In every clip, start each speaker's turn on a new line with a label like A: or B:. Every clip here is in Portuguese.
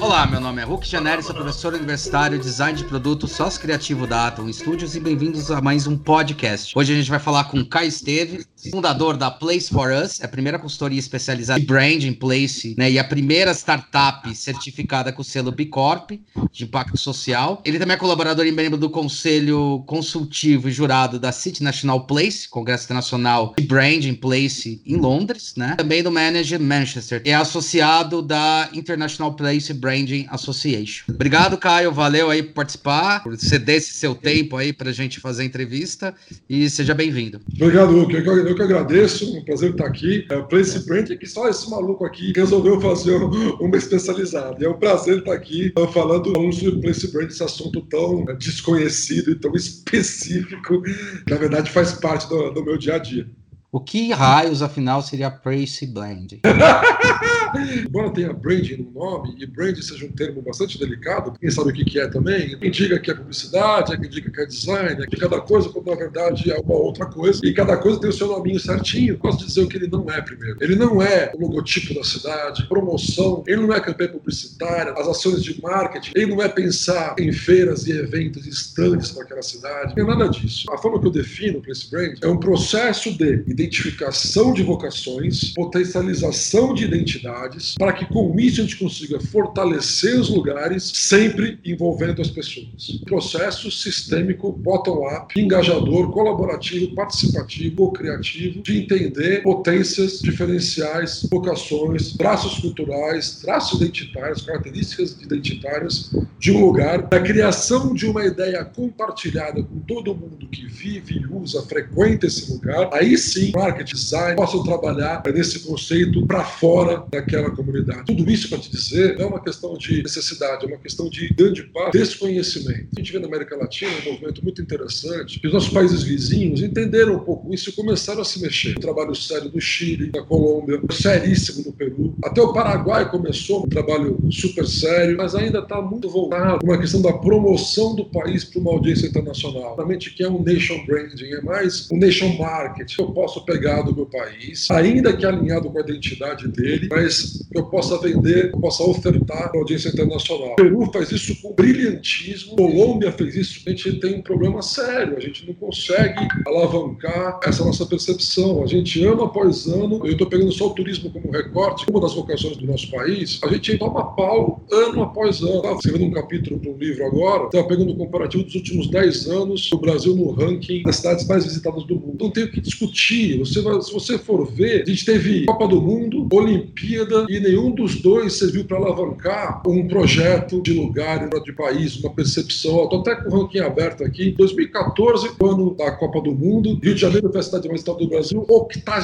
A: Olá, meu nome é Hulk Janelli, sou professor universitário, design de produto, sócio criativo da Atom Studios e bem-vindos a mais um podcast. Hoje a gente vai falar com Caio Esteve, fundador da Place for Us, é a primeira consultoria especializada em branding, place, né, e a primeira startup certificada com o selo B Corp de impacto social. Ele também é colaborador e membro do conselho consultivo e jurado da City National Place, Congresso Internacional de Branding Place em Londres, né? Também do Manager Manchester. É associado da International Place Branding Association. Obrigado, Caio. Valeu aí por participar, por ceder esse seu tempo aí para a gente fazer a entrevista e seja bem-vindo.
B: Obrigado, Luke. Eu, que- agradeço. Um prazer estar aqui. É, Place Brand é que só esse maluco aqui resolveu fazer um- uma especializada. E é um prazer estar aqui uh, falando sobre Place Brand, esse assunto tão uh, desconhecido e tão específico, que na verdade faz parte do, do meu dia a dia.
A: O que raios, afinal, seria Place Blend?
B: Embora tenha branding no nome, e branding seja um termo bastante delicado, quem sabe o que é também, quem diga que é publicidade, quem diga que é design, que cada coisa, quando na verdade é uma outra coisa, e cada coisa tem o seu nominho certinho. Posso dizer o que ele não é primeiro. Ele não é o logotipo da cidade, promoção, ele não é campanha publicitária, as ações de marketing, ele não é pensar em feiras e eventos estantes para aquela cidade, não é nada disso. A forma que eu defino o Place Brand é um processo de identificação de vocações, potencialização de identidades, para que com isso a gente consiga fortalecer os lugares, sempre envolvendo as pessoas. Processo sistêmico, bottom-up, engajador, colaborativo, participativo, criativo, de entender potências diferenciais, vocações, traços culturais, traços identitários, características identitárias de um lugar, da criação de uma ideia compartilhada com todo mundo que vive usa, frequenta esse lugar, aí sim, marketing, design, possam trabalhar nesse conceito para fora daquela comunidade. Tudo isso para te dizer, é uma questão de necessidade, é uma questão de grande parte desconhecimento. A gente vê na América Latina um movimento muito interessante, que os nossos países vizinhos entenderam um pouco isso e começaram a se mexer. Um trabalho sério do Chile, da Colômbia, seríssimo no Peru. Até o Paraguai começou um trabalho super sério, mas ainda está muito voltado para uma questão da promoção do país para uma audiência internacional. Realmente que é um nation branding, é mais um nation marketing. Eu posso pegar do meu país, ainda que alinhado com a identidade dele, mas eu possa vender, eu possa ofertar para audiência internacional. O Peru faz isso com brilhantismo, Colômbia fez isso. A gente tem um problema sério, a gente não consegue alavancar essa nossa percepção. A gente ano após ano, eu estou pegando só o turismo como recorte, uma das vocações do nosso país, a gente toma pau ano após ano. Estava escrevendo um capítulo para um livro agora, estava pegando o comparativo dos últimos 10 anos do Brasil no ranking das cidades mais visitadas do mundo. Não tem o que discutir. Você vai- se você for ver, a gente teve Copa do Mundo, Olimpíada, e nenhum dos dois serviu para alavancar um projeto de lugar, de país, uma percepção. Estou até com o ranking aberto aqui. 2014, ano da Copa do Mundo, Rio de Janeiro foi a cidade mais visitada do Brasil, 80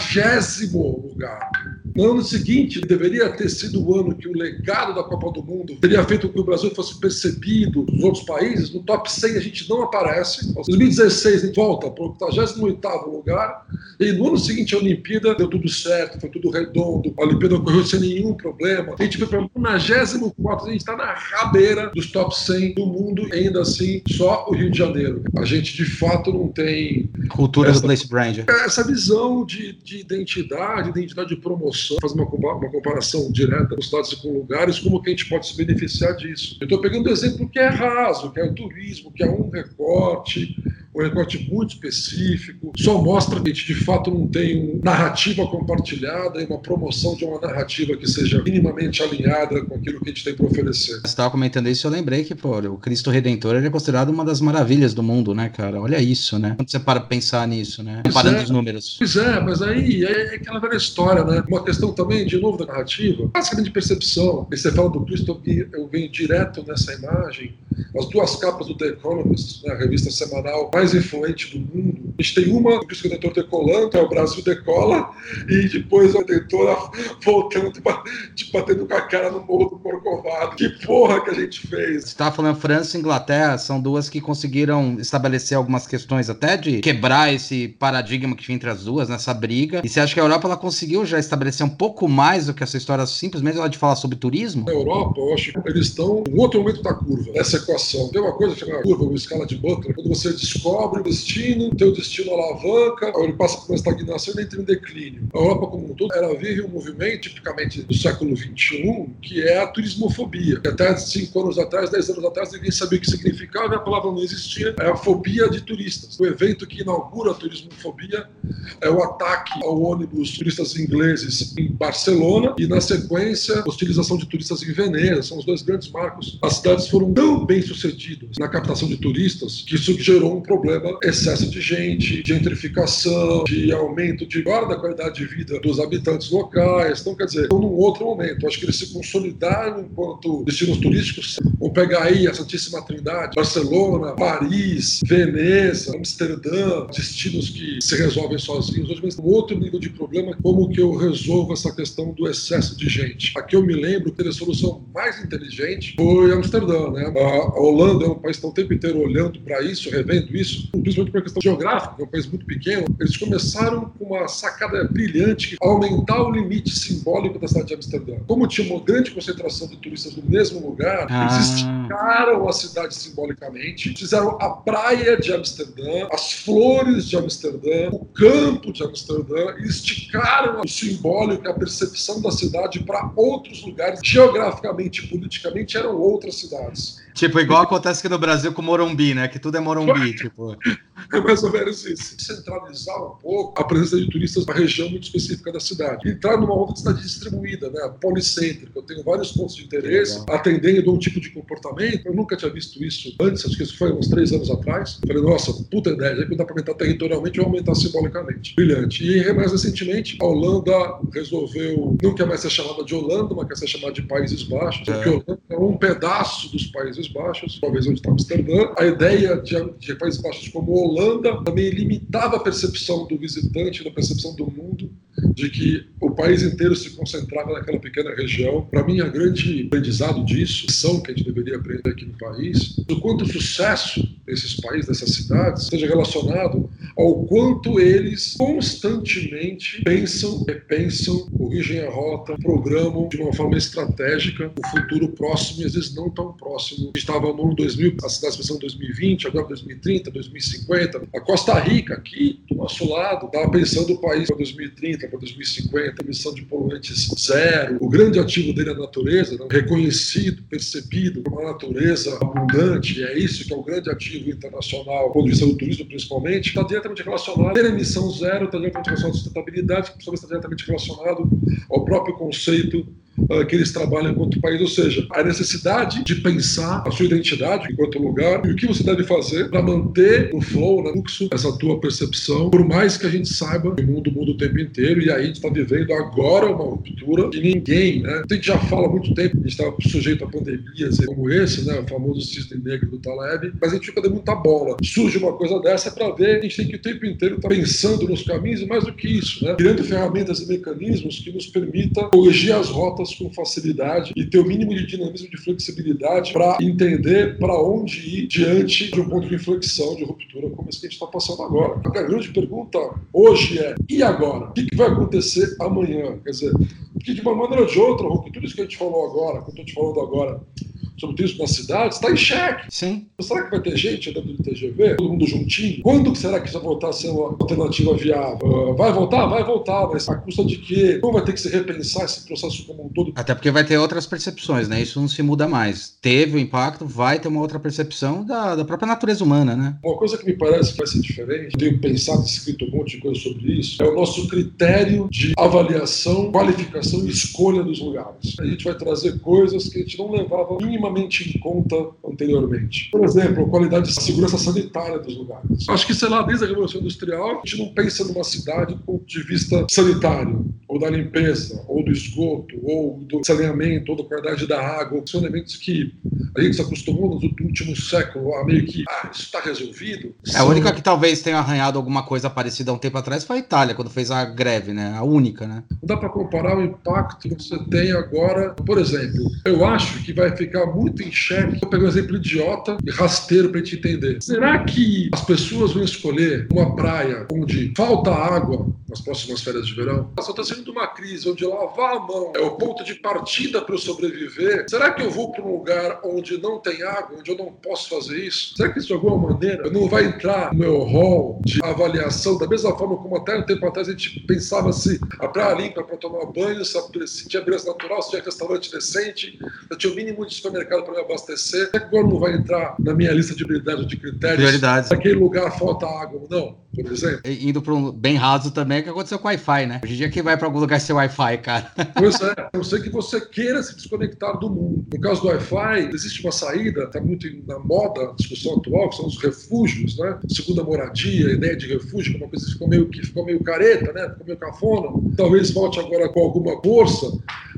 B: lugar. No ano seguinte, deveria ter sido o ano que o legado da Copa do Mundo teria feito com que o Brasil fosse percebido nos outros países. No top 100 a gente não aparece. Em 2016 a gente volta para o 88 lugar. E no ano seguinte a Olimpíada deu tudo certo, foi tudo redondo. A Olimpíada ocorreu sem nenhum problema. A gente foi para o 94, a gente está na rabeira dos top 100 do mundo. E ainda assim, só o Rio de Janeiro. A gente de fato não tem
A: Cultura
B: Essa-
A: do Place Brand.
B: essa visão de, de identidade, identidade de promoção, fazer uma, compa- uma comparação direta com cidades e com lugares, como que a gente pode se beneficiar disso. Eu estou pegando um exemplo que é raso, que é o turismo, que é um recorte, um recorte muito específico, só mostra que a gente de fato não tem uma narrativa compartilhada e uma promoção de uma narrativa que seja minimamente alinhada com aquilo que a gente tem para oferecer.
A: Você estava comentando isso, eu lembrei que, pô, o Cristo Redentor ele é considerado uma das maravilhas do mundo, né, cara? Olha isso, né? Quando você para pensar nisso, né? Comparando
B: é.
A: os números.
B: Pois é, mas aí é aquela velha história, né? Uma questão também, de novo, da narrativa, basicamente de percepção. E você fala do Cristo, eu vi- eu venho direto nessa imagem, as duas capas do The Economist, né, a revista semanal mais influente do mundo. A gente tem uma do Cristo Redentor decolando, é o Brasil decola, e depois a Redentora voltando, de batendo com a cara no morro do Corcovado. Que porra que a gente fez!
A: Você estava falando França e Inglaterra, são duas que conseguiram estabelecer algumas questões até de quebrar esse paradigma que tinha entre as duas, nessa briga. E você acha que a Europa ela conseguiu já estabelecer um pouco mais do que essa história simplesmente ela de falar sobre turismo?
B: Na Europa, eu acho que eles estão em outro momento da curva, dessa equação. Tem uma coisa chamada curva, ou escala de Butler, quando você descobre descobre o destino, tem o destino alavanca, ele passa por uma estagnação e entra em declínio. A Europa como um todo, ela vive um movimento, tipicamente do século XXI, que é a turismofobia. Até cinco anos atrás, dez anos atrás, ninguém sabia o que significava, a palavra não existia. É a fobia de turistas. O evento que inaugura a turismofobia é o ataque ao ônibus turistas ingleses em Barcelona e, na sequência, a hostilização de turistas em Veneza. São os dois grandes marcos. As cidades foram tão bem sucedidas na captação de turistas que isso gerou um problema: excesso de gente, gentrificação, de aumento de guarda da qualidade de vida dos habitantes locais. Então, quer dizer, num outro momento. Acho que eles se consolidaram enquanto destinos turísticos. Vamos pegar aí a Santíssima Trindade, Barcelona, Paris, Veneza, Amsterdã, destinos que se resolvem sozinhos. Hoje, mas um outro nível de problema, como que eu resolvo essa questão do excesso de gente. Aqui eu me lembro que a solução mais inteligente foi Amsterdã, né? A Holanda é um país que está o tempo inteiro olhando para isso, revendo isso, principalmente por questão geográfica, é um país muito pequeno. Eles começaram com uma sacada brilhante aumentar o limite simbólico da cidade de Amsterdã. Como tinha uma grande concentração de turistas no mesmo lugar, ah. eles esticaram a cidade simbolicamente, fizeram a praia de Amsterdã, as flores de Amsterdã, o campo de Amsterdã, e esticaram o simbólico, a percepção da cidade para outros lugares, geograficamente e politicamente eram outras cidades.
A: Tipo, igual acontece aqui no Brasil com Morumbi, né? Que tudo é Morumbi, tipo.
B: É mais ou menos isso. Centralizar um pouco a presença de turistas na região muito específica da cidade. Entrar numa outra cidade distribuída, né? Policêntrica. Eu tenho vários pontos de interesse, atendendo a um tipo de comportamento. Eu nunca tinha visto isso antes, acho que isso foi uns três anos atrás. Falei, nossa, puta ideia, já que dá para aumentar territorialmente, eu aumentar simbolicamente. Brilhante. E mais recentemente, a Holanda resolveu, não quer mais ser chamada de Holanda, mas quer ser chamada de Países Baixos, é. porque Holanda é um pedaço dos Países Países Baixos, talvez onde está Amsterdã. A ideia de, de Países Baixos como Holanda também limitava a percepção do visitante, da percepção do mundo, de que o país inteiro se concentrava naquela pequena região. Para mim, a grande aprendizado disso, lição que a gente deveria aprender aqui no país, do quanto o sucesso desses países, dessas cidades, esteja relacionado ao quanto eles constantemente pensam, repensam, corrigem a rota, programam de uma forma estratégica o futuro próximo e às vezes não tão próximo. Estava no ano 2000, a cidade pensando 2020, agora 2030, 2050. A Costa Rica, aqui do nosso lado, estava pensando o país para 2030, para 2050, emissão de poluentes zero. O grande ativo dele é a natureza, né? reconhecido, percebido como uma natureza abundante, é isso que é o grande ativo internacional, do ponto de do turismo principalmente, está diretamente relacionado à emissão zero, está diretamente relacionado à sustentabilidade, que está diretamente relacionado ao próprio conceito uh, que eles trabalham enquanto país, ou seja, a necessidade de pensar a sua identidade enquanto lugar e o que você deve fazer para manter o flow, no fluxo, essa tua percepção, por mais que a gente saiba que o mundo muda o tempo inteiro e aí a gente está vivendo agora uma ruptura e ninguém, né? A gente já fala há muito tempo, a gente está sujeito a pandemias como esse, né? O famoso cisne negro do Taleb, mas a gente fica dando muita bola. Surge uma coisa dessa para ver, a gente tem que o tempo inteiro estar tá pensando nos caminhos e mais do que isso, né? Criando ferramentas e mecanismos que nos permita corrigir as rotas com facilidade e ter o mínimo de dinamismo de flexibilidade para entender para onde ir diante de um ponto de inflexão, de ruptura, como esse que a gente está passando agora. A grande pergunta hoje é: e agora? O que, vai acontecer amanhã? Quer dizer, porque de uma maneira ou de outra, tudo isso que a gente falou agora, que eu estou te falando agora, sobre turismo na cidade, está em xeque.
A: Sim.
B: Será que vai ter gente andando de TGV? Todo mundo juntinho? Quando será que isso vai voltar a ser uma alternativa viável? Uh, vai voltar? Vai voltar, mas a custa de quê? Como vai ter que se repensar esse processo como um todo?
A: Até porque vai ter outras percepções, né? Isso não se muda mais. Teve o impacto, vai ter uma outra percepção da, da própria natureza humana, né?
B: Uma coisa que me parece que vai ser diferente, tenho pensado e escrito um monte de coisa sobre isso, é o nosso critério de avaliação, qualificação e escolha dos lugares. A gente vai trazer coisas que a gente não levava minimamente minimamente em conta anteriormente. Por exemplo, a qualidade de segurança sanitária dos lugares. Acho que, sei lá, desde a Revolução Industrial, a gente não pensa numa cidade do ponto de vista sanitário, ou da limpeza, ou do esgoto, ou do saneamento, ou da qualidade da água. São elementos que a gente se acostumou no último século a meio que, ah, isso está resolvido.
A: É, a única que talvez tenha arranhado alguma coisa parecida há um tempo atrás foi a Itália, quando fez a greve, né? A única, né?
B: Não dá para comparar o impacto que você tem agora. Por exemplo, eu acho que vai ficar muito em xeque. Vou pegar um exemplo idiota e rasteiro para a gente entender. Será que as pessoas vão escolher uma praia onde falta água, nas próximas férias de verão. Só está sendo uma crise onde lavar a mão é o ponto de partida para eu sobreviver. Será que eu vou para um lugar onde não tem água, onde eu não posso fazer isso? Será que isso de alguma maneira não vai entrar no meu hall de avaliação da mesma forma como até um tempo atrás a gente pensava se a praia limpa para tomar banho, se tinha beleza natural, se tinha restaurante decente, se tinha o mínimo de supermercado para me abastecer. Será que agora não vai entrar na minha lista de habilidades de critérios?
A: Prioridades.
B: Naquele lugar falta água ou não, por exemplo?
A: E, indo para um bem raso também, o que aconteceu com o Wi-Fi, né? Hoje em dia quem vai para algum lugar sem Wi-Fi, cara?
B: Pois é, a não ser que você queira se desconectar do mundo. No caso do Wi-Fi, existe uma saída, está muito na moda a discussão atual, que são os refúgios, né? Segunda moradia, ideia de refúgio, que é uma coisa que ficou meio, que ficou meio careta, né? Ficou meio cafona. Talvez volte agora com alguma força.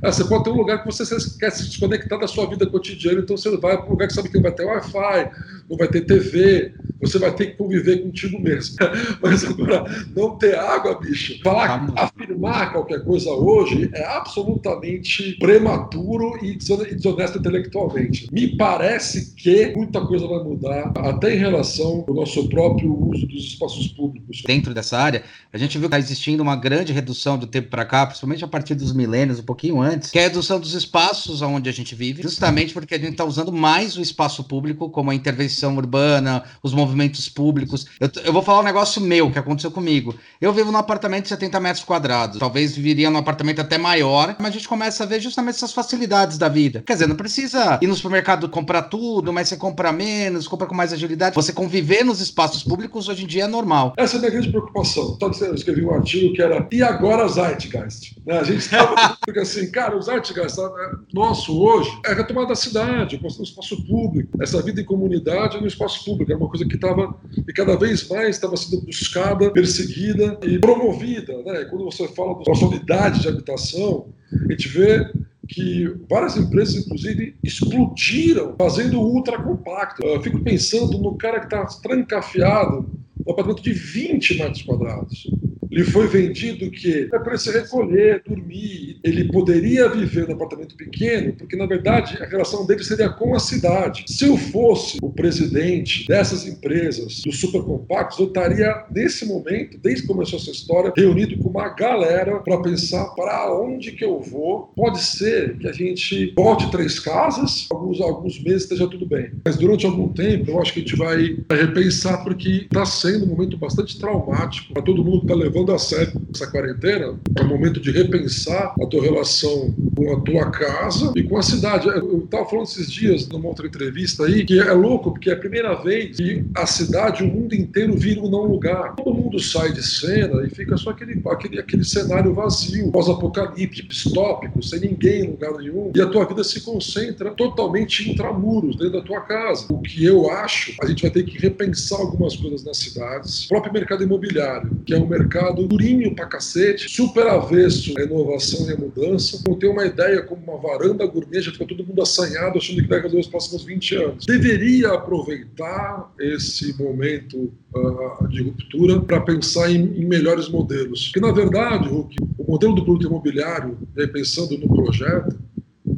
B: Ah, você pode ter um lugar que você quer se desconectar da sua vida cotidiana, então você vai para um lugar que sabe que não vai ter Wi-Fi, não vai ter TV, você vai ter que conviver contigo mesmo. Mas agora, não ter água, bicho, falar, afirmar qualquer coisa hoje é absolutamente prematuro e desonesto intelectualmente. Me parece que muita coisa vai mudar, até em relação ao nosso próprio uso dos espaços públicos.
A: Dentro dessa área, a gente viu que está existindo uma grande redução do tempo para cá, principalmente a partir dos milênios, um pouquinho antes, que é a redução dos espaços onde a gente vive, justamente porque a gente está usando mais o espaço público, como a intervenção urbana, os movimentos públicos. Eu, eu vou falar um negócio meu que aconteceu comigo. Eu vivo num apartamento de 70 metros quadrados, talvez viveria num apartamento até maior, mas a gente começa a ver justamente essas facilidades da vida. Quer dizer, não precisa ir no supermercado comprar tudo, mas você compra menos, compra com mais agilidade. Você conviver nos espaços públicos hoje em dia é normal.
B: Essa é a minha grande preocupação. Eu escrevi um artigo que era E agora Zeitgeist? Né? A gente estava. Porque assim, cara, o Zeitgeist né, nosso hoje é a retomada da cidade, o espaço público, essa vida em comunidade no espaço público. É uma coisa que estava, e cada vez mais estava sendo buscada, perseguida e promovida. Né? Quando você fala da unidade de habitação, a gente vê que várias empresas, inclusive, explodiram fazendo ultra compacto. Eu fico pensando no cara que está trancafiado no apartamento de 20 metros quadrados lhe foi vendido que é para se recolher, dormir. Ele poderia viver num apartamento pequeno, porque na verdade a relação dele seria com a cidade. Se eu fosse o presidente dessas empresas, dos supercompactos, eu estaria nesse momento, desde que começou essa história, reunido com uma galera para pensar para onde que eu vou. Pode ser que a gente volte três casas, alguns, alguns meses esteja tudo bem. Mas durante algum tempo eu acho que a gente vai repensar, porque está sendo um momento bastante traumático para todo mundo que está levando a sério essa quarentena, é o momento de repensar a tua relação com a tua casa e com a cidade. Eu estava falando esses dias numa outra entrevista aí que é louco, porque é a primeira vez que a cidade, o mundo inteiro vira um não lugar. Todo mundo sai de cena e fica só aquele, aquele, aquele cenário vazio, pós-apocalíptico, distópico, sem ninguém em lugar nenhum, e a tua vida se concentra totalmente intramuros, dentro da tua casa. O que eu acho, a gente vai ter que repensar algumas coisas nas cidades. O próprio mercado imobiliário, que é um mercado mercado durinho pra cacete, super avesso à inovação e à mudança. Não tem uma ideia como uma varanda gourmet, já fica todo mundo assanhado achando que vai resolver os próximos 20 anos. Deveria aproveitar esse momento uh, de ruptura para pensar em, em, melhores modelos. Porque, na verdade, Hulk, o modelo do produto imobiliário, pensando no projeto,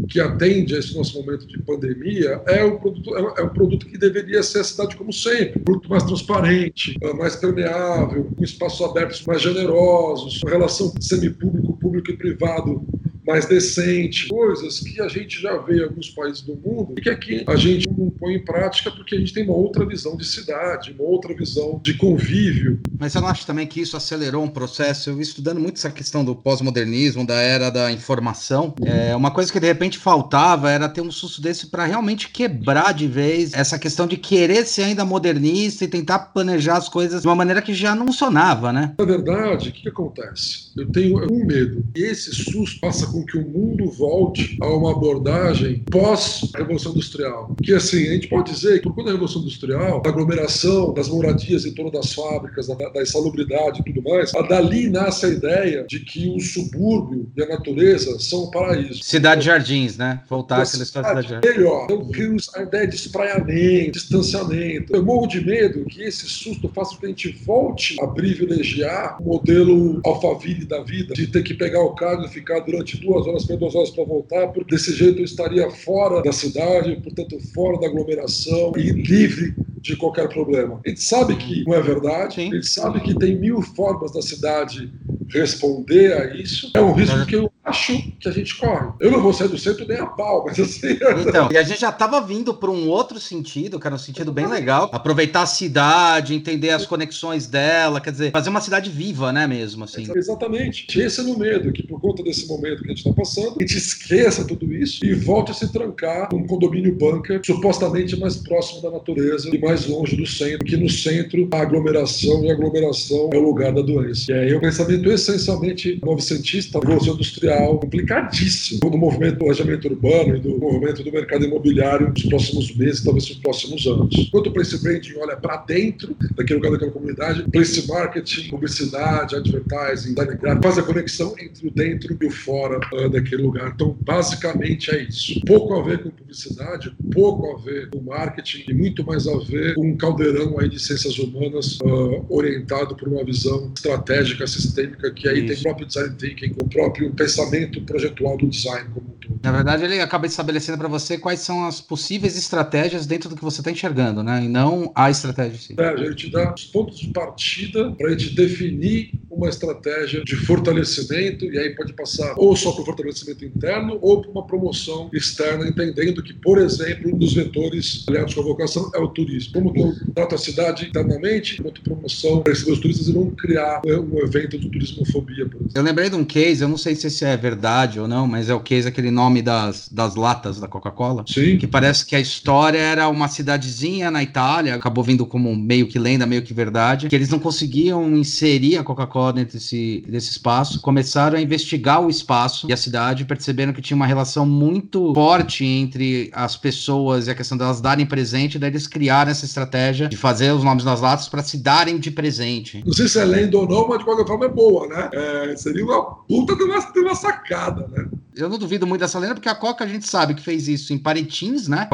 B: que atende a esse nosso momento de pandemia é o produto, é, o produto que deveria ser a cidade como sempre, um produto mais transparente, ah, mais permeável, com espaços abertos mais generosos, relação semipúblico, público e privado mais decente, coisas que a gente já vê em alguns países do mundo e que aqui a gente não põe em prática porque a gente tem uma outra visão de cidade, uma outra visão de convívio.
A: Mas você não acha também que isso acelerou um processo? Eu estudando muito essa questão do pós-modernismo, da era da informação. É, uma coisa que de repente faltava era ter um susto desse para realmente quebrar de vez essa questão de querer ser ainda modernista e tentar planejar as coisas de uma maneira que já não funcionava, né?
B: Na verdade, o que, que acontece? Eu tenho um medo. E esse susto passa com que o mundo volte a uma abordagem pós-revolução industrial. Que assim, a gente pode dizer que por conta da revolução industrial, da aglomeração, das moradias em torno das fábricas, da, da insalubridade e tudo mais, dali nasce a ideia de que o subúrbio e a natureza são um paraíso.
A: Cidade Jardins, né? Voltar aquela história
B: de Cidade Melhor. Então, a ideia de espraiamento, distanciamento. Eu morro de medo que esse susto faça com que a gente volte a privilegiar o modelo alfaville da vida, de ter que pegar o carro e ficar durante duas horas, para duas horas para voltar, porque desse jeito eu estaria fora da cidade, portanto fora da aglomeração e livre de qualquer problema. A gente sabe que não é verdade, Sim. a gente sabe que tem mil formas da cidade responder a isso, é um risco que eu acho que a gente corre. Eu não vou sair do centro nem a pau, mas assim.
A: Então, e a gente já estava vindo para um outro sentido, que era um sentido bem legal. Aproveitar a cidade, entender as conexões dela, quer dizer, fazer uma cidade viva, né, mesmo, assim.
B: Exatamente. Esse é o medo, que por conta desse momento que a gente está passando, a gente esqueça tudo isso e volte a se trancar num condomínio bunker supostamente mais próximo da natureza e mais longe do centro, que no centro a aglomeração e a aglomeração é o lugar da doença. E aí o pensamento essencialmente novecentista, revolução industrial, complicadíssimo do movimento do planejamento urbano e do movimento do mercado imobiliário nos próximos meses, talvez nos próximos anos. Enquanto o place branding olha para dentro daquele lugar daquela comunidade, place marketing, publicidade, advertising, design gráfico, faz a conexão entre o dentro e o fora uh, daquele lugar. Então, basicamente é isso. Pouco a ver com publicidade, pouco a ver com marketing e muito mais a ver com um caldeirão aí de ciências humanas uh, orientado por uma visão estratégica, sistêmica, que aí isso. tem o próprio design thinking, o próprio pensamento projetual do design como um todo.
A: Na verdade, ele acaba estabelecendo para você quais são as possíveis estratégias dentro do que você está enxergando, né? E não a estratégia em si.
B: É, ele te dá os pontos de partida para a gente definir uma estratégia de fortalecimento, e aí pode passar ou só para o fortalecimento interno ou para uma promoção externa, entendendo que, por exemplo, um dos vetores aliados com a vocação é o turismo. Como que eu trato a cidade internamente, quanto promoção para receber os turistas e não criar né, um evento de turismofobia, por exemplo.
A: Eu lembrei de um case, eu não sei se esse é verdade ou não, mas é o case, aquele nome das, das latas da Coca-Cola.
B: Sim.
A: Que parece que a história era uma cidadezinha na Itália, acabou vindo como meio que lenda, meio que verdade, que eles não conseguiam inserir a Coca-Cola dentro desse, desse espaço, começaram a investigar o espaço e a cidade, perceberam que tinha uma relação muito forte entre as pessoas e a questão delas darem presente, daí eles criaram essa estratégia de fazer os nomes das latas para se darem de presente.
B: Não sei se é lenda ou não, mas de qualquer forma é boa, né? É, seria uma puta de uma, de uma sacada, né?
A: Eu não duvido muito dessa lenda, porque a Coca a gente sabe que fez isso em Parintins, né?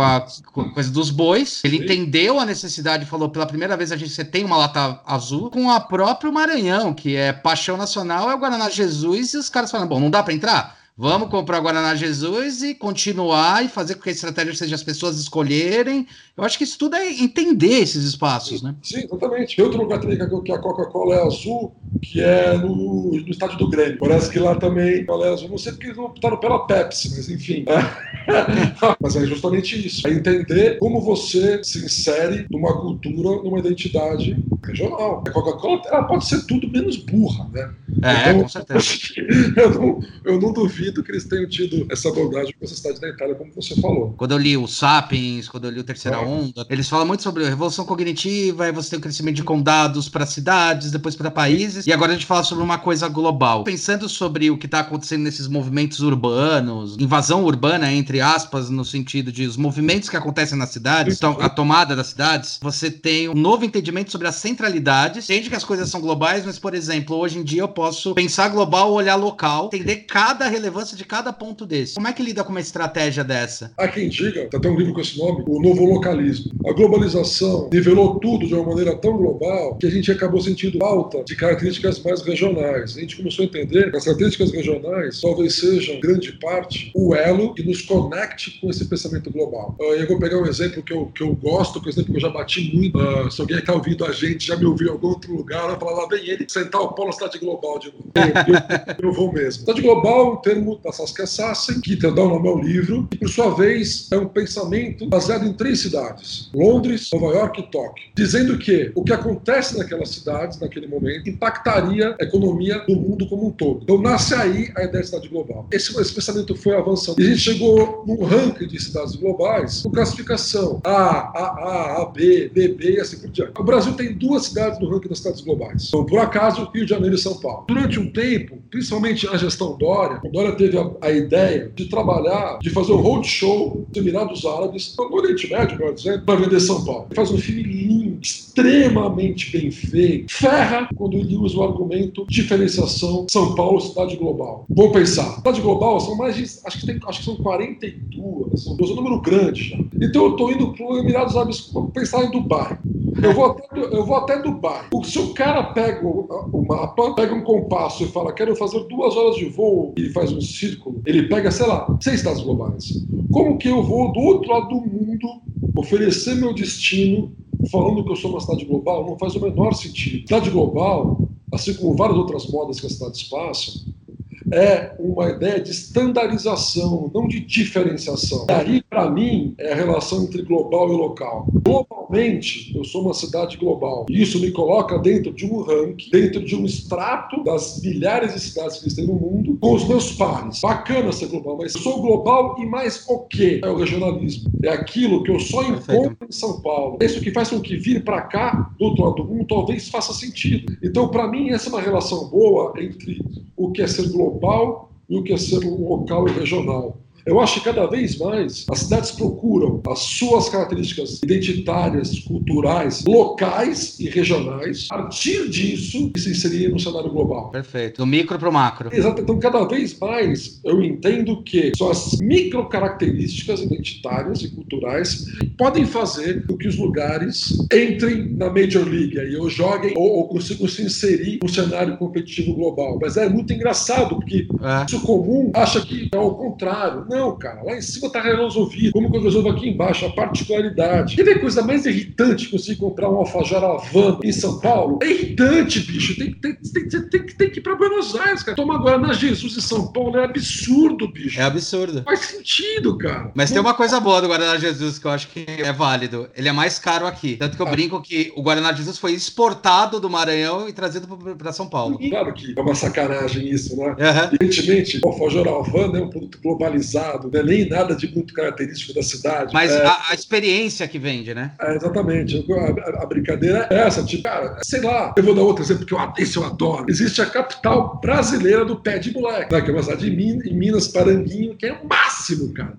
A: Com a coisa dos bois. Ele Sim. entendeu a necessidade e falou: pela primeira vez a gente tem uma lata azul. Com a própria Maranhão, que é paixão nacional, é o Guaraná Jesus, e os caras falam: bom, não dá para entrar? Vamos comprar o Guaraná Jesus e continuar e fazer com que a estratégia seja as pessoas escolherem. Eu acho que isso tudo é entender esses espaços, né?
B: Sim, exatamente. Outro lugar também que a Coca-Cola é azul, que é no, no estádio do Grêmio. Parece que lá também ela é azul. Não sei porque eles não optaram pela Pepsi, mas enfim. mas é justamente isso. É entender como você se insere numa cultura, numa identidade regional. A Coca-Cola ela pode ser tudo menos burra, né?
A: É, então, com certeza.
B: Eu não, eu não duvido que eles tenham tido essa abordagem com essa cidade da Itália, como você falou.
A: Quando eu li o Sapiens, quando eu li o Terceira ah. Onda, eles falam muito sobre a revolução cognitiva, aí você tem o crescimento de condados para cidades, depois para países, e agora a gente fala sobre uma coisa global. Pensando sobre o que está acontecendo nesses movimentos urbanos, invasão urbana, entre aspas, no sentido de os movimentos que acontecem nas cidades, então, a tomada das cidades, você tem um novo entendimento sobre as centralidades. Entende que as coisas são globais, mas, por exemplo, hoje em dia eu posso pensar global, olhar local, entender cada relevância de cada ponto desse. Como é que lida com uma estratégia dessa?
B: Há quem diga, tá até um livro com esse nome, o novo localismo. A globalização nivelou tudo de uma maneira tão global que a gente acabou sentindo falta de características mais regionais. A gente começou a entender que as características regionais talvez sejam, grande parte, o elo que nos conecte com esse pensamento global. Uh, eu vou pegar um exemplo que eu, que eu gosto, por exemplo, que eu já bati muito. Uh, se alguém está ouvindo a gente, já me ouviu em algum outro lugar, vai falar lá, vem ele sentar o polo cidade global de novo. Eu, eu, eu vou mesmo. Cidade global é um termo da Saskia Sassen, que dá o nome ao livro, e por sua vez é um pensamento baseado em três cidades: Londres, Nova York e Tóquio, dizendo que o que acontece naquelas cidades, naquele momento, impactaria a economia do mundo como um todo. Então nasce aí a ideia de cidade global. Esse, esse pensamento foi avançando. E a gente chegou num ranking de cidades globais com classificação A, AA, AB, BB e assim por diante. O Brasil tem duas cidades no ranking das cidades globais. Então, por acaso, Rio de Janeiro e São Paulo. Durante um tempo, principalmente a gestão Dória, o Teve a, a ideia de trabalhar, de fazer um roadshow dos Emirados Árabes, no Oriente Médio, por exemplo, para vender São Paulo. Ele faz um filme lindo, extremamente bem feito, ferra quando ele usa o argumento diferenciação São Paulo cidade global. Vou pensar, cidade global são mais de, acho que, tem, acho que são 42, são um número grande já. Então eu estou indo para os Emirados Árabes, vou pensar em Dubai. Eu vou até, eu vou até Dubai. Se o cara pega o, o, mapa, pega um compasso e fala, quero fazer duas horas de voo e faz um círculo, ele pega, sei lá, seis estados globais. Como que eu vou do outro lado do mundo oferecer meu destino falando que eu sou uma cidade global? Não faz o menor sentido. Cidade global assim como várias outras modas que as cidades passam, é uma ideia de standardização, não de diferenciação. E aí, para mim, é a relação entre global e local. Globalmente, eu sou uma cidade global. E isso me coloca dentro de um ranking, dentro de um extrato das milhares de cidades que existem no mundo, com os meus pares. Bacana ser global, mas sou global e mais o quê? É o regionalismo. É aquilo que eu só encontro em São Paulo. É isso que faz com que vir para cá, do outro lado do mundo, talvez faça sentido. Então, para mim, essa é uma relação boa entre o que é ser global e o que é ser local e regional. Eu acho que cada vez mais as cidades procuram as suas características identitárias, culturais, locais e regionais. A partir disso, se inserir no cenário global.
A: Perfeito. Do micro para o macro.
B: Exato. Então, cada vez mais eu entendo que são as micro características identitárias e culturais que podem fazer com que os lugares entrem na Major League e ou joguem ou, ou consigam se inserir no cenário competitivo global. Mas é muito engraçado, porque é. isso comum acha que é o contrário. Não, cara, lá em cima está resolvido. Como que eu resolvo aqui embaixo? A particularidade. E tem coisa mais irritante que você comprar um alfajor Havana em São Paulo? É irritante, bicho. Tem, tem, tem, tem, tem, tem que ir para Buenos Aires, cara. Tomar agora na Jesus em São Paulo é absurdo, bicho.
A: É absurdo.
B: Faz sentido, cara.
A: Mas tem uma coisa boa do Guaraná Jesus que eu acho que é válido. Ele é mais caro aqui. Tanto que eu ah. brinco que o Guaraná Jesus foi exportado do Maranhão e trazido para São Paulo.
B: Claro que é uma sacanagem isso, né? Uhum. Evidentemente, o alfajor Havana é um produto globalizado não é nem nada de muito característico da cidade.
A: Mas
B: é,
A: a, a, experiência que vende, né?
B: É, exatamente. A, a, brincadeira é essa, tipo, cara, sei lá, eu vou dar outro exemplo que eu, esse eu adoro. Existe a capital brasileira do pé de moleque, né, que é uma cidade de Minas, em Minas, Paranguinho, que é o máximo, cara.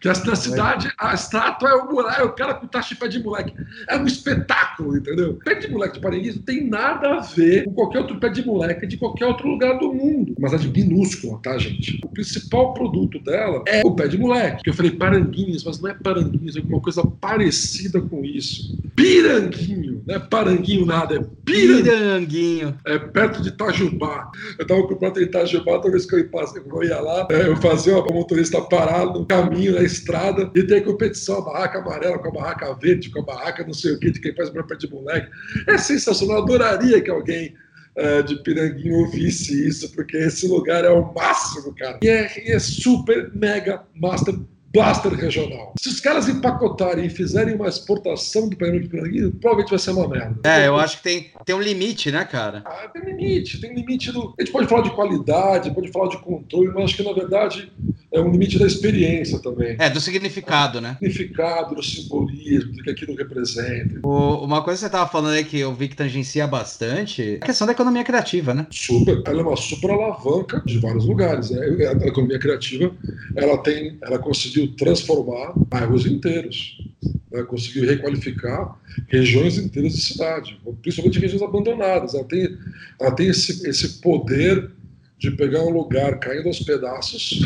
B: Que na cidade, a estátua é o moleque, é o cara com taxa de pé de moleque. É um espetáculo, entendeu? Pé de moleque de Paranguinho não tem nada a ver com qualquer outro pé de moleque de qualquer outro lugar do mundo. Uma cidade minúscula, tá, gente? O principal produto dela é o pé de moleque. Que eu falei paranguinhos, mas não é paranguinhos, é alguma coisa parecida com isso. Piranguinho, não é paranguinho nada, é piranguinho. piranguinho. É perto de Itajubá. Eu tava com o de Itajubá, toda vez que eu ia lá, é, eu fazia o motorista parar no caminho, na estrada, e tem competição, a barraca amarela com a barraca verde, com a barraca não sei o que, de quem faz o pé de moleque. É sensacional, eu adoraria que alguém uh, de Piranguinho ouvisse isso, porque esse lugar é o máximo, cara. E é, e é super, mega, master blaster regional. Se os caras empacotarem e fizerem uma exportação do painel de Piranguinho, provavelmente vai ser uma merda.
A: É, eu acho que tem, tem um limite, né, cara?
B: Ah, tem limite, tem limite do. A gente pode falar de qualidade, pode falar de controle, mas acho que na verdade é um limite da experiência também.
A: É, do significado, é, né?
B: Significado, do simbolismo, do que aquilo representa.
A: O, uma coisa que você estava falando aí que eu vi que tangencia bastante é a questão da economia criativa, né?
B: Super, ela é uma super alavanca de vários lugares. Né? A economia criativa, ela tem, ela conseguiu transformar bairros inteiros, né? conseguiu requalificar regiões inteiras de cidade, principalmente regiões abandonadas. Ela tem, ela tem esse, esse poder de pegar um lugar caindo aos pedaços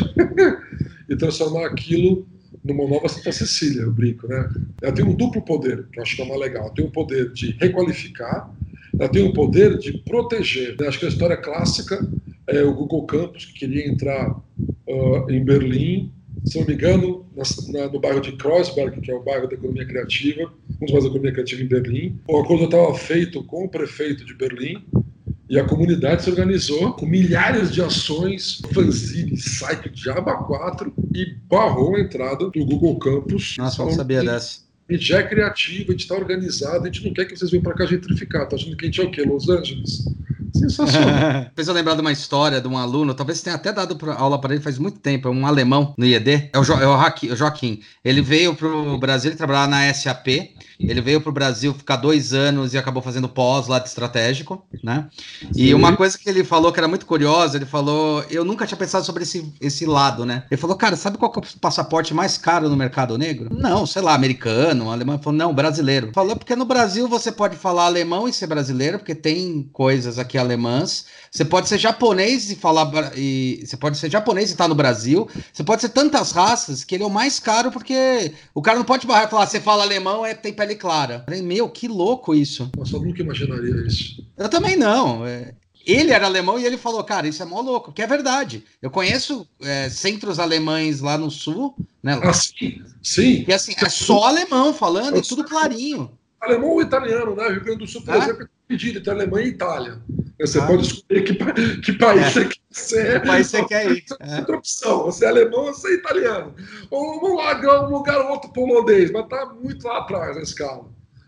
B: e transformar aquilo numa nova Santa Cecília, eu brinco, né? Ela tem um duplo poder, que eu acho que é mais legal. Ela tem o poder de requalificar, ela tem o poder de proteger. Eu acho que a história clássica é o Google Campus, que queria entrar uh, em Berlim, se não me engano, na, no bairro de Kreuzberg, que é o bairro da economia criativa, um dos bairros da economia criativa em Berlim. O acordo estava feito com o prefeito de Berlim, e a comunidade se organizou com milhares de ações, fanzine, site de aba 4 e barrou a entrada do Google Campus.
A: Nossa, não sabia dessa.
B: A gente é criativo, a gente está organizado, a gente não quer que vocês venham para cá gentrificar. Tá achando que a gente é o quê? Los Angeles?
A: Sensacional. Fez eu lembrar de uma história de um aluno, talvez tenha até dado aula para ele faz muito tempo, é um alemão no IED, é o, jo, é o Joaquim. Ele veio para o Brasil trabalhar na SAP, ele veio para o Brasil ficar dois anos e acabou fazendo pós lá de estratégico, né? E uma coisa que ele falou que era muito curiosa, ele falou, eu nunca tinha pensado sobre esse, esse lado, né? Ele falou, cara, sabe qual é o passaporte mais caro no mercado negro? Não, sei lá, americano, alemão. Ele falou, não, brasileiro. Falou, porque no Brasil você pode falar alemão e ser brasileiro, porque tem coisas aqui alemãs. Você pode ser japonês e falar. E, você pode ser japonês e estar tá no Brasil. Você pode ser tantas raças que ele é o mais caro porque o cara não pode barrar e falar, você fala alemão, é tem pele clara. Meu, que louco isso.
B: Nossa, eu nunca imaginaria isso.
A: Eu também não. É, ele era alemão e ele falou, cara, isso é mó louco, que é verdade. Eu conheço é, centros alemães lá no sul, né?
B: Ah, sim, sim.
A: E assim, é só alemão falando, e tudo clarinho.
B: Alemão ou italiano, né? Rio Grande do Sul, por é? exemplo, é pedido entre Alemanha e Itália. Você ah. pode escolher que, que país é. você quer ser.
A: Que país você quer ir.
B: É. Outra opção. Você é alemão ou você é italiano. Ou vamos lá, um lugar outro polonês, mas está muito lá atrás na escala.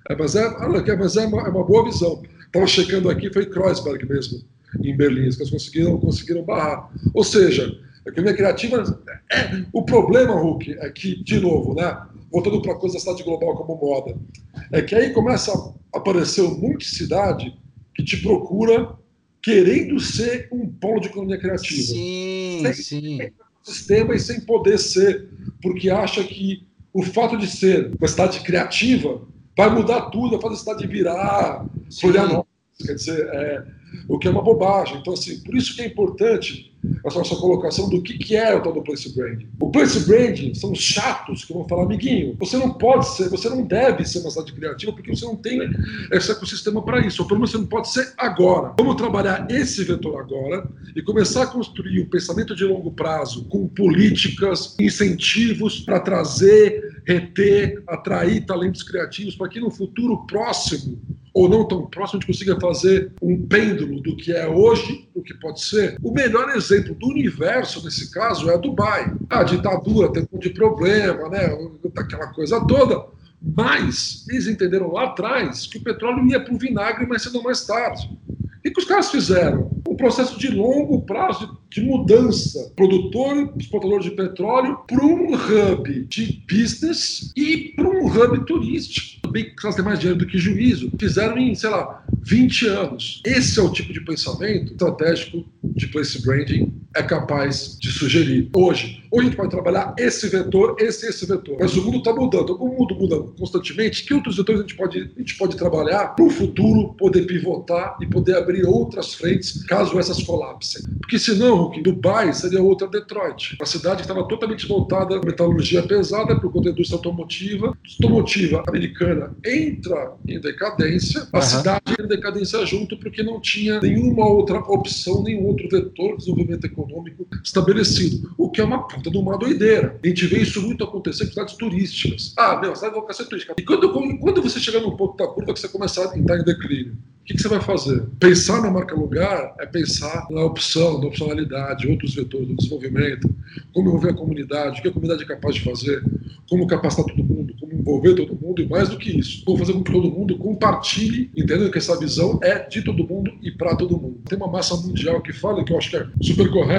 B: É, mas é, mas é, uma, é uma boa visão. Estava checando aqui, foi Kreuzberg mesmo, em Berlim, que eles conseguiram, conseguiram barrar. Ou seja, a economia criativa. É, o problema, Hulk, é que, de novo, né? Voltando para a coisa da cidade global como moda, é que aí começa a aparecer um monte de cidade que te procura querendo ser um polo de economia criativa.
A: Sim,
B: sem
A: sim.
B: Sistema e sem poder ser, porque acha que o fato de ser uma cidade criativa vai mudar tudo, vai fazer a cidade virar, Florianópolis, quer dizer, é, o que é uma bobagem. Então, assim, por isso que é importante essa nossa colocação do que, que é o tal do place branding. O place branding são os chatos que vão falar, amiguinho, você não pode ser, você não deve ser uma cidade criativa porque você não tem esse ecossistema para isso. Ou pelo menos você não pode ser agora. Vamos trabalhar esse vetor agora e começar a construir um pensamento de longo prazo com políticas, incentivos para trazer, reter, atrair talentos criativos para que no futuro próximo ou não tão próximo, a gente consiga fazer um pêndulo do que é hoje, do que pode ser. O melhor exemplo do universo, nesse caso, é Dubai. A ditadura tem um monte de problema, né? aquela coisa toda. Mas eles entenderam lá atrás que o petróleo ia para o vinagre mais cedo ou mais tarde. O que os caras fizeram? Um processo de longo prazo de mudança. Produtor, exportador de petróleo, para um hub de business e para um hub turístico. Bem que elas têm mais dinheiro do que juízo. Fizeram em, sei lá, 20 anos. Esse é o tipo de pensamento estratégico de place branding é capaz de sugerir. Hoje, hoje a gente pode trabalhar esse vetor, esse esse vetor. Mas o mundo está mudando. O mundo muda constantemente. Que outros vetores a gente pode, a gente pode trabalhar para o futuro poder pivotar e poder abrir outras frentes caso essas colapsem? Porque senão, Dubai seria outra Detroit. Uma cidade que estava totalmente voltada à metalurgia pesada por conta da indústria automotiva. A automotiva americana entra em decadência, a uhum. cidade entra em decadência junto porque não tinha nenhuma outra opção, nenhum outro vetor de desenvolvimento econômico estabelecido. O que é uma puta de uma doideira. A gente vê isso muito acontecer com cidades turísticas. Ah, meu, cidade vai ser turística. E quando, quando você chega num ponto da curva que você começa a entrar em declínio, o que, que, você vai fazer? Pensar na marca lugar é pensar na opção, na opcionalidade, outros vetores do desenvolvimento, como envolver a comunidade, o que a comunidade é capaz de fazer, como capacitar todo mundo, como envolver todo mundo e mais do que isso, como fazer com que todo mundo compartilhe, entendendo que essa visão é de todo mundo e para todo mundo. Tem uma massa mundial que fala, que eu acho que é super correta,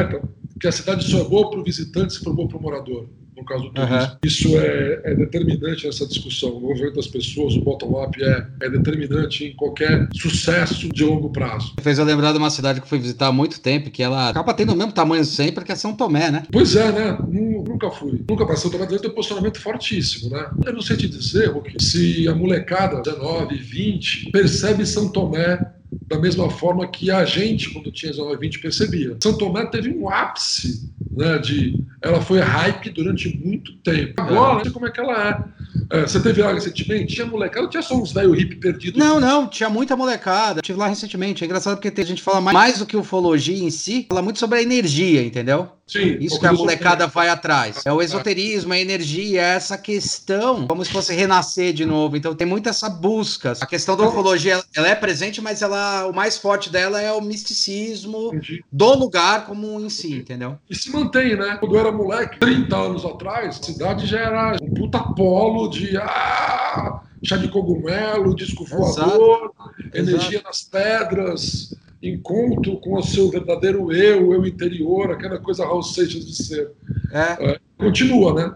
B: que a cidade só é boa para o visitante se for boa para o morador no caso do turismo. Uhum. Isso é, é, determinante nessa discussão. O movimento das pessoas, o bottom-up, é, é determinante em qualquer sucesso de longo prazo.
A: Fez eu lembrar de uma cidade que fui visitar há muito tempo, que ela acaba tendo o mesmo tamanho sempre, que é São Tomé, né?
B: Pois é, né? Nunca fui. Nunca passei. São Tomé tem um posicionamento fortíssimo, né? Eu não sei te dizer, Hulk, se a molecada 19, 20 percebe São Tomé da mesma forma que a gente, quando tinha 19, 20, percebia. São Tomé teve um ápice né, de ela foi hype durante muito tempo. Agora, não sei como é que ela é. É você teve lá recentemente? Tinha molecada, tinha só uns velho hippie perdidos?
A: Não, não, tinha muita molecada. Tive lá recentemente. É engraçado porque a gente fala mais, mais do que ufologia em si, fala muito sobre a energia, entendeu?
B: Sim,
A: Isso que a molecada vai atrás. É o esoterismo, a energia, é essa questão, como se fosse renascer de novo. Então tem muito essa busca. A questão da ufologia, ela é presente, mas ela, o mais forte dela é o misticismo Entendi. do lugar como em si, entendeu?
B: E se mantém, né? Quando eu era moleque, 30 anos atrás, a cidade já era um puta polo de ah, chá de cogumelo, disco voador, Exato. energia Exato. nas pedras, encontro com o seu verdadeiro eu, eu interior, aquela coisa Raul Seixas de ser. É. É, continua, né?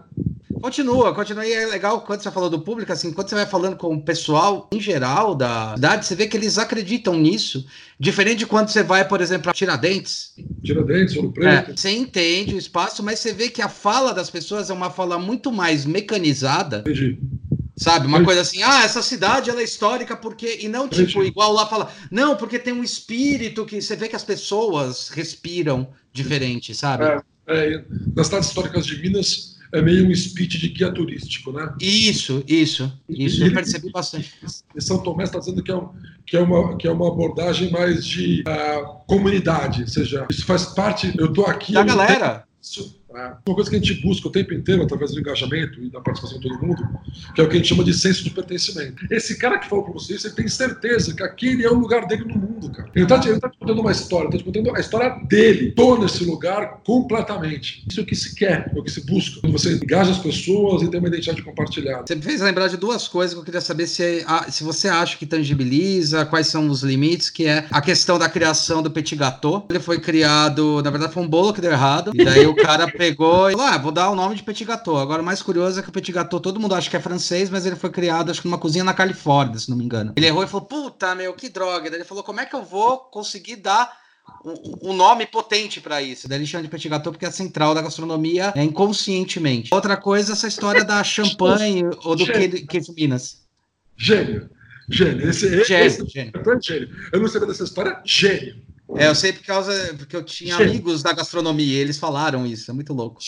A: Continua, continua. E é legal quando você falou do público, assim, quando você vai falando com o pessoal em geral da cidade, você vê que eles acreditam nisso. Diferente de quando você vai, por exemplo, a Tiradentes.
B: Tiradentes, Ouro Preto.
A: É, você entende o espaço, mas você vê que a fala das pessoas é uma fala muito mais mecanizada.
B: Entendi.
A: Sabe? Uma coisa assim, ah, essa cidade ela é histórica porque. E não tipo, igual lá fala, não, porque tem um espírito que você vê que as pessoas respiram diferente, sabe? É,
B: é, nas cidades históricas de Minas, é meio um speech de guia turístico, né?
A: Isso, isso, isso, e, eu percebi bastante.
B: E São Tomé está dizendo que é, um, que, é uma, que é uma abordagem mais de uh, comunidade, ou seja, isso faz parte, eu estou aqui...
A: Da galera!
B: Isso, Né? Uma coisa que a gente busca o tempo inteiro, através do engajamento e da participação de todo mundo, que é o que a gente chama de senso de pertencimento. Esse cara que falou para você ele tem certeza que aquele é o lugar dele no mundo, cara. Ele está tá te contando uma história, está te contando a história dele. Estou nesse lugar completamente. Isso é o que se quer, é o que se busca. Quando você engaja as pessoas e tem uma identidade compartilhada.
A: Você me fez lembrar de duas coisas que eu queria saber se, se você acha que tangibiliza, quais são os limites, que é a questão da criação do petit gâteau. Ele foi criado, na verdade foi um bolo que deu errado, e daí o cara pegou e falou, ah, vou dar o nome de petit gâteau. Agora o mais curioso é que o petit gâteau todo mundo acha que é francês, mas ele foi criado acho que numa cozinha na Califórnia, se não me engano. Ele errou e falou, puta meu, que droga. Daí ele falou, como é que eu vou conseguir dar um, nome potente para isso. Daí ele chama de petit gâteau porque é a central da gastronomia é inconscientemente. Outra coisa, essa história da champanhe ou do queijo Minas.
B: Gênio. Gênio. Esse,
A: gênio, esse,
B: gênio. gênio. Eu não sabia dessa história. Gênio.
A: É, eu sei por causa porque eu tinha amigos da gastronomia eles falaram isso, é muito louco.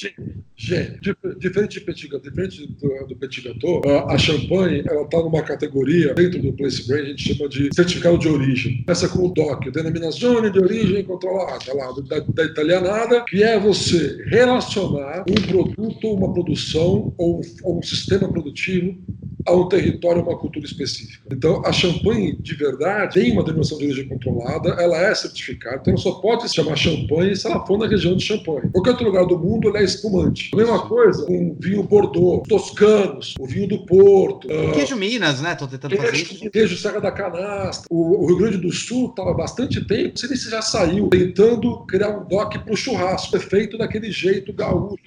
B: Gênio. Diferente, petit, diferente do, do petit gâteau, a, champanhe ela está numa categoria dentro do Place Brand, a gente chama de certificado de origem. Essa com o DOC, Denominazione de Origem Controlada, lá, da, da italianada, que é você relacionar um produto, uma produção ou, ou um sistema produtivo a um território, uma cultura específica. Então, a champanhe de verdade tem uma denominação de origem controlada, ela é certificada, então ela só pode se chamar champanhe se ela for na região de champanhe. Qualquer outro lugar do mundo, ela é espumante. A mesma coisa com vinho Bordeaux, toscanos, o vinho do Porto.
A: Uh, queijo Minas, né? Tô tentando
B: queijo, fazer isso. Queijo Serra da Canastra. O, o Rio Grande do Sul estava há bastante tempo, se já saiu, tentando criar um dock para o churrasco, feito daquele jeito gaúcho,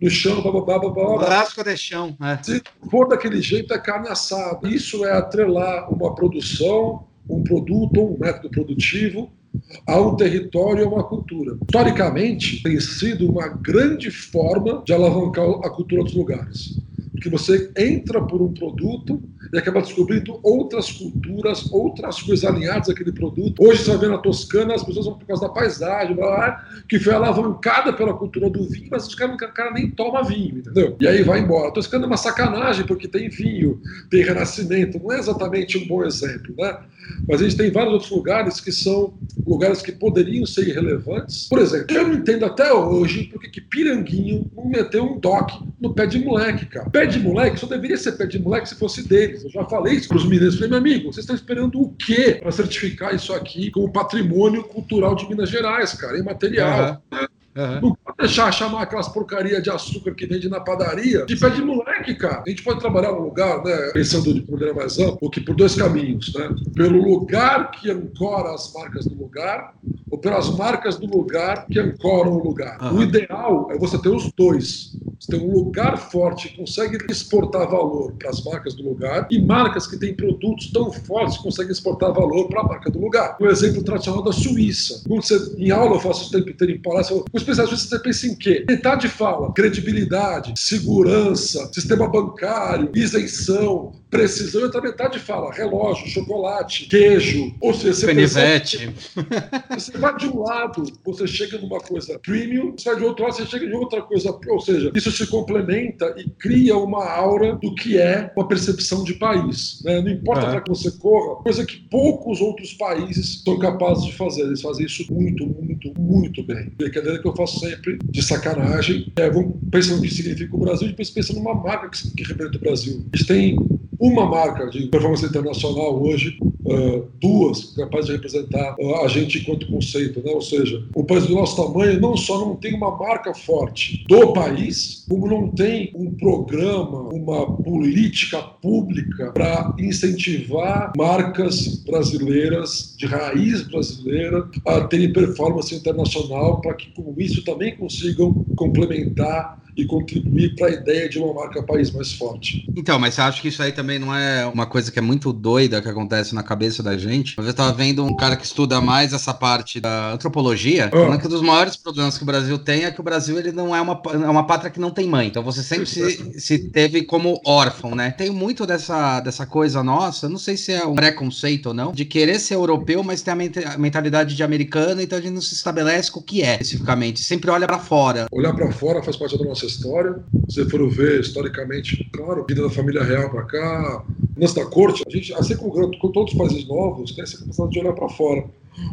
B: no chão, bababá, babá.
A: Churrasco de chão,
B: é. Se for daquele jeito, é carne assada. Isso é atrelar uma produção, um produto ou um método produtivo a um território e a uma cultura. Historicamente, tem sido uma grande forma de alavancar a cultura dos lugares. Porque você entra por um produto e acaba descobrindo outras culturas, outras coisas alinhadas àquele produto. Hoje você vai ver na Toscana, as pessoas vão por causa da paisagem, blá, blá, que foi alavancada pela cultura do vinho, mas os caras, cara nem toma vinho, entendeu? E aí vai embora. A Toscana é uma sacanagem, porque tem vinho, tem renascimento, não é exatamente um bom exemplo, né? Mas a gente tem vários outros lugares que são lugares que poderiam ser irrelevantes. Por exemplo, eu não entendo até hoje porque que Piranguinho não meteu um dock no pé de moleque, cara. Pé de moleque só deveria ser pé de moleque se fosse Eu já falei isso para os mineiros. Falei, meu amigo, vocês estão esperando o quê para certificar isso aqui como patrimônio cultural de Minas Gerais, cara, imaterial? Uhum. Uhum. Não pode deixar chamar aquelas porcaria de açúcar que vende na padaria de pé de moleque, cara. A gente pode trabalhar num lugar, né, pensando de maneira mais ampla, que por dois caminhos, né? Pelo lugar que ancora as marcas do lugar ou pelas marcas do lugar que ancoram o lugar. Uhum. O ideal é você ter os dois. Você tem um lugar forte que consegue exportar valor para as marcas do lugar e marcas que têm produtos tão fortes que conseguem exportar valor para a marca do lugar. Um exemplo tradicional da Suíça. Quando você, em aula eu faço o tempo inteiro em palestra, os você pensa em quê? Metade fala credibilidade, segurança, sistema bancário, isenção, precisão, e outra metade fala relógio, chocolate, queijo, ou seja, você
A: Penivete.
B: Você vai de um lado, você chega numa coisa premium, você vai de outro lado, você chega em outra coisa, ou seja, isso se complementa e cria uma aura do que é uma percepção de país. Né? Não importa para que você corra, coisa que poucos outros países são capazes de fazer. Eles fazem isso muito, muito, muito bem. Brincadeira que eu faço sempre de sacanagem. É, vamos pensando no que significa o Brasil e depois pensando numa marca que, que representa o Brasil. Eles têm uma marca de performance internacional hoje, uh, duas capazes de representar uh, a gente enquanto conceito, né? Ou seja, o país do nosso tamanho não só não tem uma marca forte do país, como não tem um programa, uma política pública para incentivar marcas brasileiras de raiz brasileira a terem performance internacional para que com isso também consigam complementar e contribuir para a ideia de uma marca país mais forte.
A: Então, mas você acha que isso aí também não é uma coisa que é muito doida que acontece na cabeça da gente? Eu estava vendo um cara que estuda mais essa parte da antropologia, ah. falando que um dos maiores problemas que o Brasil tem é que o Brasil ele não é uma, é uma pátria que não tem mãe. Então você sempre se, se teve como órfão, né? Tem muito dessa, dessa coisa nossa, não sei se é um preconceito ou não, de querer ser europeu, mas ter a mentalidade de americano, então a gente não se estabelece com o que é especificamente. Sempre olha para fora.
B: Olhar para fora faz parte da nossa história. Se for ver historicamente, claro, vida da família real para cá, da corte, a gente, assim como com todos os países novos, tem essa capacidade de olhar para fora.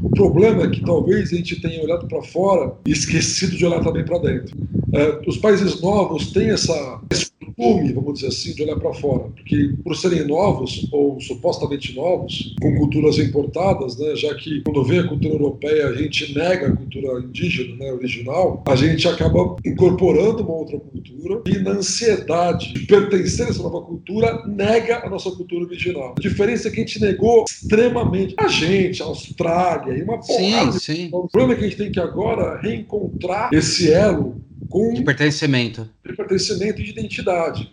B: O problema é que talvez a gente tenha olhado para fora e esquecido de olhar também para dentro. É, os países novos têm essa, esse costume, vamos dizer assim, de olhar para fora, porque por serem novos ou supostamente novos, com culturas importadas, né, já que quando vem a cultura europeia a gente nega a cultura indígena, né, original, a gente acaba incorporando uma outra cultura e na ansiedade de pertencer a essa nova cultura nega a nossa cultura original. A diferença é que a gente negou extremamente a gente, a Austrália e uma
A: porrada. Sim, sim.
B: O problema é que a gente tem que agora reencontrar esse elo com
A: de pertencimento.
B: De pertencimento e de identidade.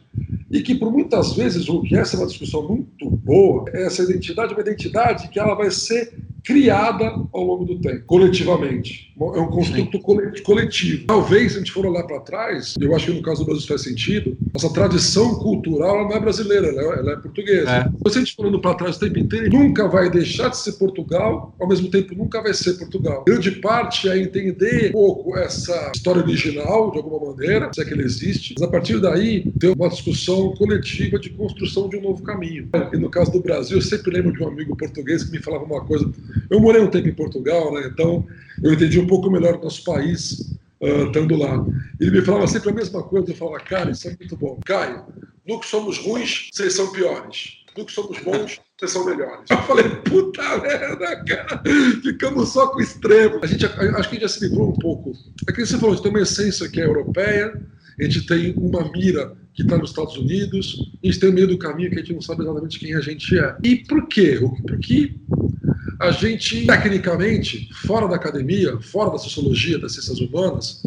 B: E que por muitas vezes, o que essa é uma discussão muito boa, essa identidade é uma identidade que ela vai ser criada ao longo do tempo, coletivamente. É um construto Sim. coletivo. Talvez, se a gente for olhar para trás, eu acho que no caso do Brasil faz sentido, nossa tradição cultural ela não é brasileira, ela é, ela é portuguesa. É. Se a gente for olhando para trás o tempo inteiro, nunca vai deixar de ser Portugal, ao mesmo tempo nunca vai ser Portugal. Grande parte é entender um pouco essa história original, de alguma maneira, se é que ele existe, mas a partir daí ter uma discussão coletiva de construção de um novo caminho. E no caso do Brasil, eu sempre lembro de um amigo português que me falava uma coisa eu morei um tempo em Portugal, né? então eu entendi um pouco melhor o nosso país uh, estando lá. Ele me falava sempre a mesma coisa, eu falava, cara, isso é muito bom. Caio, no que somos ruins, vocês são piores. No que somos bons, vocês são melhores. Eu falei, puta merda, cara, ficamos só com o extremo. A gente, acho que a gente já se livrou um pouco. É que você falou, tem uma essência que é europeia, a gente tem uma mira que está nos Estados Unidos, a gente tem o meio do caminho que a gente não sabe exatamente quem a gente é. E por quê? Porque a gente, tecnicamente, fora da academia, fora da sociologia, das ciências humanas,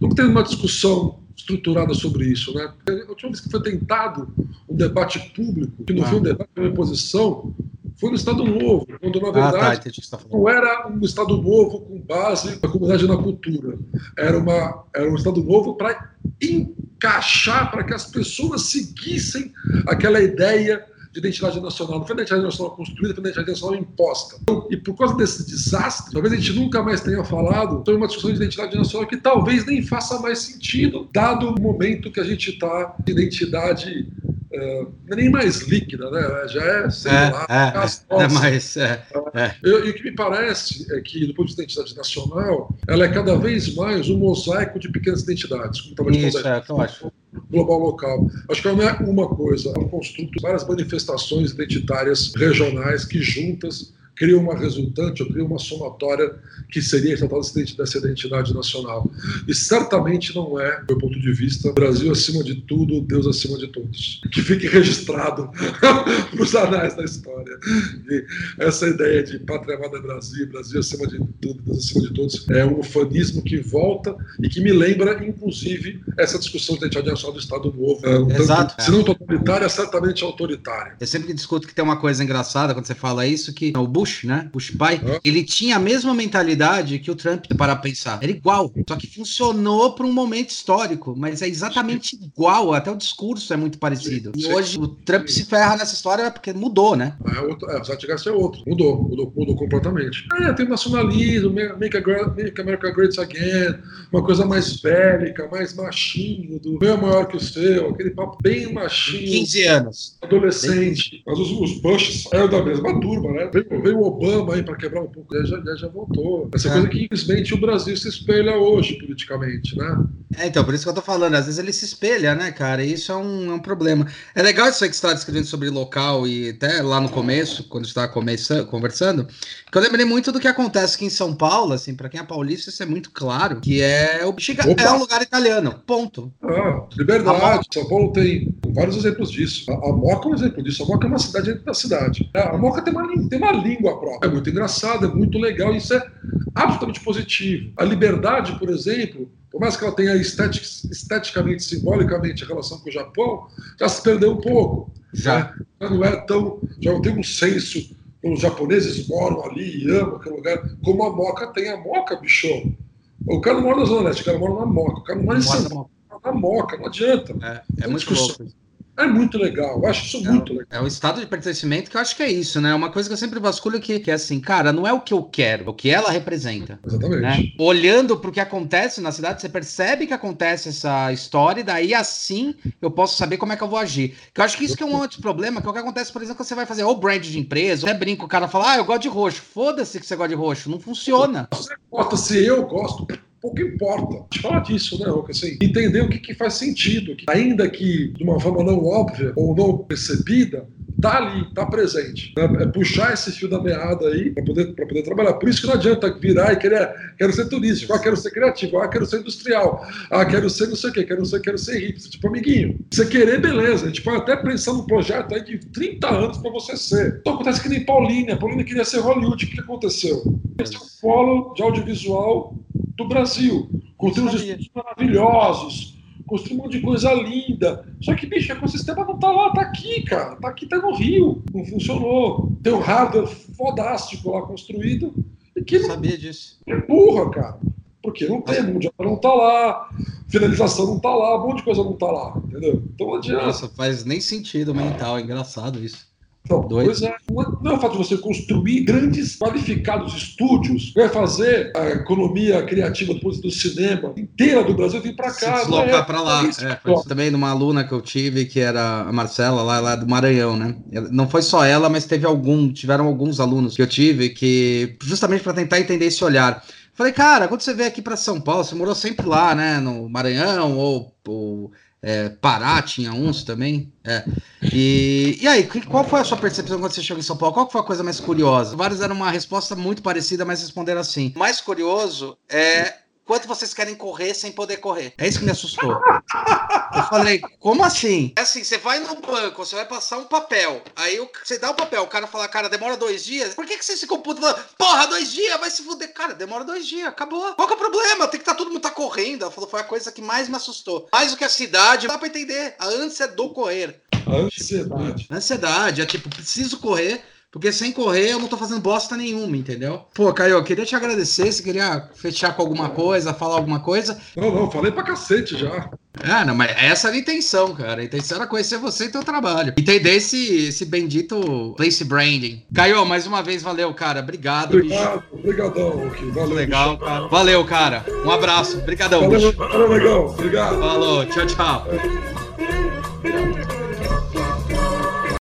B: não tem uma discussão estruturada sobre isso. Né? A última vez que foi tentado um debate público, que não ah. foi um debate de oposição, foi no Estado Novo, quando na verdade ah, tá, tá não era um Estado Novo com base na comunidade na cultura. Era, uma, era um Estado Novo para encaixar, para que as pessoas seguissem aquela ideia de identidade nacional. Não foi identidade nacional construída, foi identidade nacional imposta. E por causa desse desastre, talvez a gente nunca mais tenha falado sobre uma discussão de identidade nacional que talvez nem faça mais sentido, dado o momento que a gente está de identidade é, não é nem mais líquida, né? Já é, sei é, lá,
A: é, é mais. É,
B: é. Eu, e o que me parece é que, do ponto de identidade nacional, ela é cada vez mais um mosaico de pequenas identidades, como estava
A: Isso, é, eu acho
B: global local. Acho que não é uma coisa, é um construto, várias manifestações identitárias regionais que juntas cria uma resultante ou cria uma somatória que seria tratada dessa identidade nacional. E certamente não é, do meu ponto de vista, Brasil acima de tudo, Deus acima de todos. Que fique registrado nos anais da história. E essa ideia de pátria amada Brasil, Brasil acima de tudo, Deus acima de todos, é um ufanismo que volta e que me lembra, inclusive, essa discussão de identidade nacional do Estado Novo. É, um
A: Exato.
B: Tanto, se não totalitária, certamente autoritária.
A: Eu sempre discuto que tem uma coisa engraçada quando você fala isso, que o Bush, né? Bush pai, ele tinha a mesma mentalidade que o Trump para pensar. Era igual, só que funcionou para um momento histórico, mas é exatamente igual, até o discurso é muito parecido. E hoje o Trump se ferra nessa história porque mudou, né?
B: É, outro, é o Zeitgeist é outro, mudou, mudou, mudou completamente. É, tem nacionalismo, make, make America Great Again, uma coisa mais bélica, mais machinho, do meu é maior que o seu, aquele papo bem machinho.
A: 15 anos.
B: Adolescente. Mas os, os Bush saíram da mesma turma, né? Veio, veio o Obama aí para quebrar um pouco, já, já, já voltou. Essa é. coisa que infelizmente o Brasil se espelha hoje politicamente, né?
A: É, então, por isso que eu tô falando, às vezes ele se espelha, né, cara? E isso é um, é um problema. É legal isso aí que você está descrevendo sobre local e até lá no começo, quando estava conversando, que eu lembrei muito do que acontece aqui em São Paulo, assim, para quem é paulista, isso é muito claro, que é o Bexiga é um lugar italiano, ponto.
B: Ah, liberdade. São Paulo tem vários exemplos disso. A, a Moca é um exemplo disso. A Moca é uma cidade dentro da cidade. A Moca tem uma, tem uma língua própria. É muito engraçado, é muito legal, isso é absolutamente positivo. A liberdade, por exemplo, por mais que ela tenha estetic, esteticamente, simbolicamente, a relação com o Japão, já se perdeu um pouco. Já. Né? Já não é tão. Já não tem um senso. Os japoneses moram ali e amam aquele lugar, como a Moca tem. A Moca, bichão. O cara não mora na Zona Leste, o cara mora na Moca. O cara não mora em São Paulo, na Moca, não adianta.
A: É, é muito louco.
B: É muito legal, eu acho isso
A: é,
B: muito legal.
A: É o estado de pertencimento que eu acho que é isso, né? Uma coisa que eu sempre vasculho que, que é assim, cara, não é o que eu quero, é o que ela representa.
B: Exatamente.
A: Né? Olhando para o que acontece na cidade, você percebe que acontece essa história, e daí assim eu posso saber como é que eu vou agir. Que eu acho que isso que é um outro problema, que é o que acontece, por exemplo, quando você vai fazer ou brand de empresa, até brinca, o cara fala, ah, eu gosto de roxo. Foda-se que você gosta de roxo. Não funciona.
B: Você gosta se eu gosto, pouco importa. A gente fala disso, né, Roca? Assim, entender o que, que faz sentido. Que, ainda que de uma forma não óbvia ou não percebida, tá ali, tá presente. Né? É puxar esse fio da meada aí para poder, poder trabalhar. Por isso que não adianta virar e querer, quero ser turístico, ah, quero ser criativo, ah, quero ser industrial, ah, quero ser não sei o quê, quero ser, quero ser hipster, tipo amiguinho. Você querer, beleza. A gente pode até pensar num projeto aí de 30 anos para você ser. Então acontece que nem Paulina. Paulina queria ser Hollywood. O que aconteceu? Esse é um polo de audiovisual do Brasil. Construiu uns estúdios maravilhosos, construiu um monte de coisa linda. Só que, bicho, o ecossistema não tá lá, tá aqui, cara. Tá aqui, tá no Rio. Não funcionou. Tem um hardware fodástico lá construído. E que
A: não sabia disso.
B: É burra, cara. Porque não tem, mundial não tá lá, finalização não tá lá, um monte de coisa não tá lá, entendeu? Então não adianta.
A: Nossa, faz nem sentido mental, é engraçado isso.
B: Então, pois é, não é o fato de você construir grandes, qualificados estúdios, vai fazer a economia criativa do, do cinema inteira do Brasil vir para cá.
A: Se deslocar é, para lá. É, foi também numa aluna que eu tive, que era a Marcela, lá, lá do Maranhão, né? Não foi só ela, mas teve algum, tiveram alguns alunos que eu tive que, justamente para tentar entender esse olhar. Falei, cara, quando você veio aqui para São Paulo, você morou sempre lá, né? No Maranhão ou, ou é, Pará tinha uns também. É. E, e aí, qual foi a sua percepção quando você chegou em São Paulo? Qual foi a coisa mais curiosa? Vários deram uma resposta muito parecida, mas responderam assim. Mais curioso é quanto vocês querem correr sem poder correr. É isso que me assustou. Eu falei, como assim? É assim, você vai no banco, você vai passar um papel. Aí você dá o papel, o cara fala, cara, demora dois dias. Por que, que você se computa falando, porra, dois dias, vai se fuder? Cara, demora dois dias, acabou. Qual que é o problema? Tem que estar tá todo mundo tá correndo. Ela falou, foi a coisa que mais me assustou. Mais do que a cidade, dá pra entender. A ânsia do correr.
B: A ansiedade.
A: A ansiedade, é tipo, preciso correr porque sem correr eu não tô fazendo bosta nenhuma, entendeu? Pô, Caio, eu queria te agradecer. Se queria fechar com alguma coisa, falar alguma coisa.
B: Não, não, falei pra cacete já.
A: Ah, não, mas essa era a intenção, cara. A intenção era conhecer você e teu trabalho. Entender esse, esse bendito place branding. Caio, mais uma vez, valeu, cara. Obrigado.
B: Obrigado, obrigadão,
A: aqui. Valeu. Legal, bicho. cara. Valeu, cara. Um abraço. Obrigadão.
B: Valeu, valeu, legal. Obrigado.
A: Falou, tchau, tchau. É.